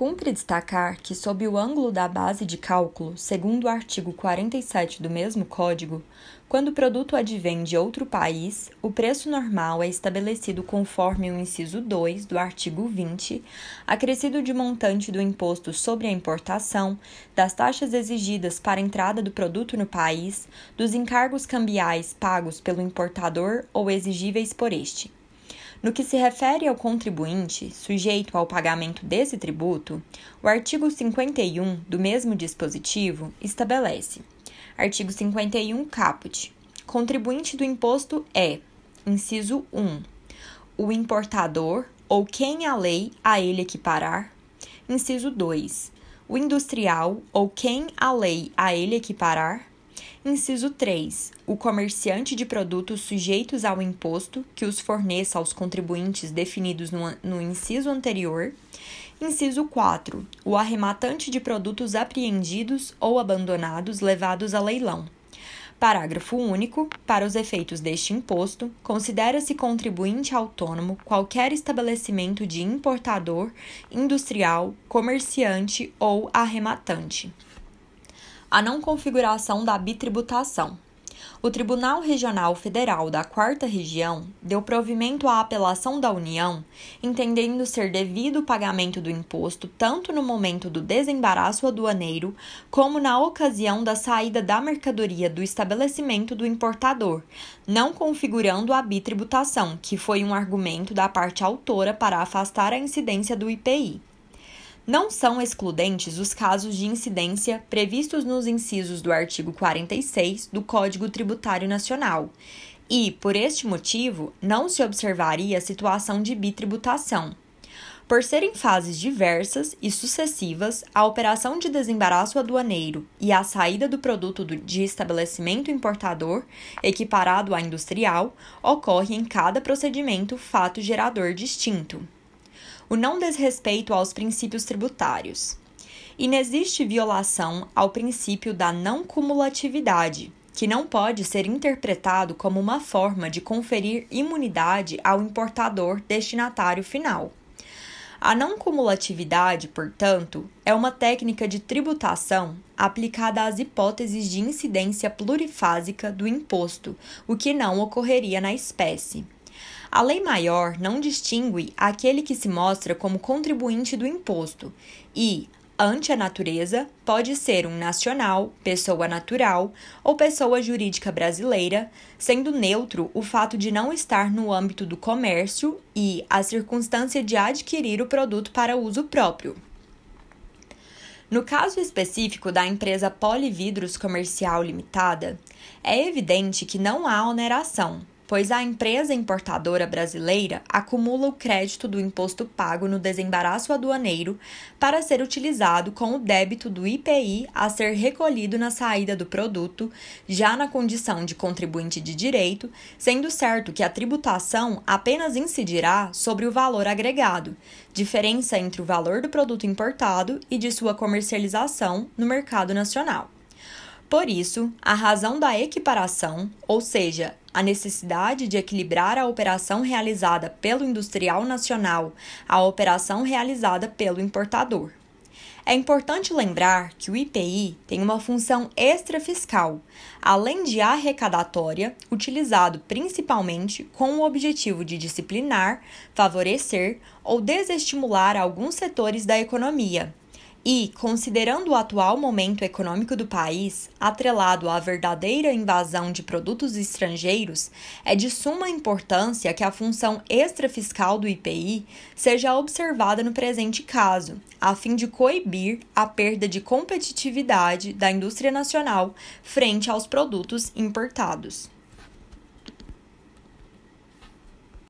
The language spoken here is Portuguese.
Cumpre destacar que, sob o ângulo da base de cálculo, segundo o artigo 47 do mesmo Código, quando o produto advém de outro país, o preço normal é estabelecido conforme o inciso 2 do artigo 20, acrescido de montante do imposto sobre a importação, das taxas exigidas para a entrada do produto no país, dos encargos cambiais pagos pelo importador ou exigíveis por este. No que se refere ao contribuinte sujeito ao pagamento desse tributo, o artigo 51 do mesmo dispositivo estabelece: artigo 51 caput. Contribuinte do imposto é, inciso 1, o importador ou quem a lei a ele equiparar. Inciso 2, o industrial ou quem a lei a ele equiparar. Inciso 3. O comerciante de produtos sujeitos ao imposto que os forneça aos contribuintes definidos no, no inciso anterior. Inciso 4. O arrematante de produtos apreendidos ou abandonados levados a leilão. Parágrafo único. Para os efeitos deste imposto, considera-se contribuinte autônomo qualquer estabelecimento de importador, industrial, comerciante ou arrematante a não configuração da bitributação. O Tribunal Regional Federal da Quarta Região deu provimento à apelação da União, entendendo ser devido o pagamento do imposto tanto no momento do desembaraço aduaneiro como na ocasião da saída da mercadoria do estabelecimento do importador, não configurando a bitributação, que foi um argumento da parte autora para afastar a incidência do IPI. Não são excludentes os casos de incidência previstos nos incisos do artigo 46 do Código Tributário Nacional. E, por este motivo, não se observaria a situação de bitributação. Por serem fases diversas e sucessivas, a operação de desembaraço aduaneiro e a saída do produto de estabelecimento importador, equiparado à industrial, ocorre em cada procedimento fato gerador distinto o não desrespeito aos princípios tributários. Inexiste violação ao princípio da não cumulatividade, que não pode ser interpretado como uma forma de conferir imunidade ao importador destinatário final. A não cumulatividade, portanto, é uma técnica de tributação aplicada às hipóteses de incidência plurifásica do imposto, o que não ocorreria na espécie. A lei maior não distingue aquele que se mostra como contribuinte do imposto e, ante a natureza, pode ser um nacional, pessoa natural ou pessoa jurídica brasileira, sendo neutro o fato de não estar no âmbito do comércio e a circunstância de adquirir o produto para uso próprio. No caso específico da empresa Polividros Comercial Limitada, é evidente que não há oneração, pois a empresa importadora brasileira acumula o crédito do imposto pago no desembaraço aduaneiro para ser utilizado com o débito do IPI a ser recolhido na saída do produto, já na condição de contribuinte de direito, sendo certo que a tributação apenas incidirá sobre o valor agregado, diferença entre o valor do produto importado e de sua comercialização no mercado nacional. Por isso, a razão da equiparação, ou seja, a necessidade de equilibrar a operação realizada pelo industrial nacional à operação realizada pelo importador. É importante lembrar que o IPI tem uma função extrafiscal, além de arrecadatória, utilizado principalmente com o objetivo de disciplinar, favorecer ou desestimular alguns setores da economia, e, considerando o atual momento econômico do país, atrelado à verdadeira invasão de produtos estrangeiros, é de suma importância que a função extrafiscal do IPI seja observada no presente caso, a fim de coibir a perda de competitividade da indústria nacional frente aos produtos importados.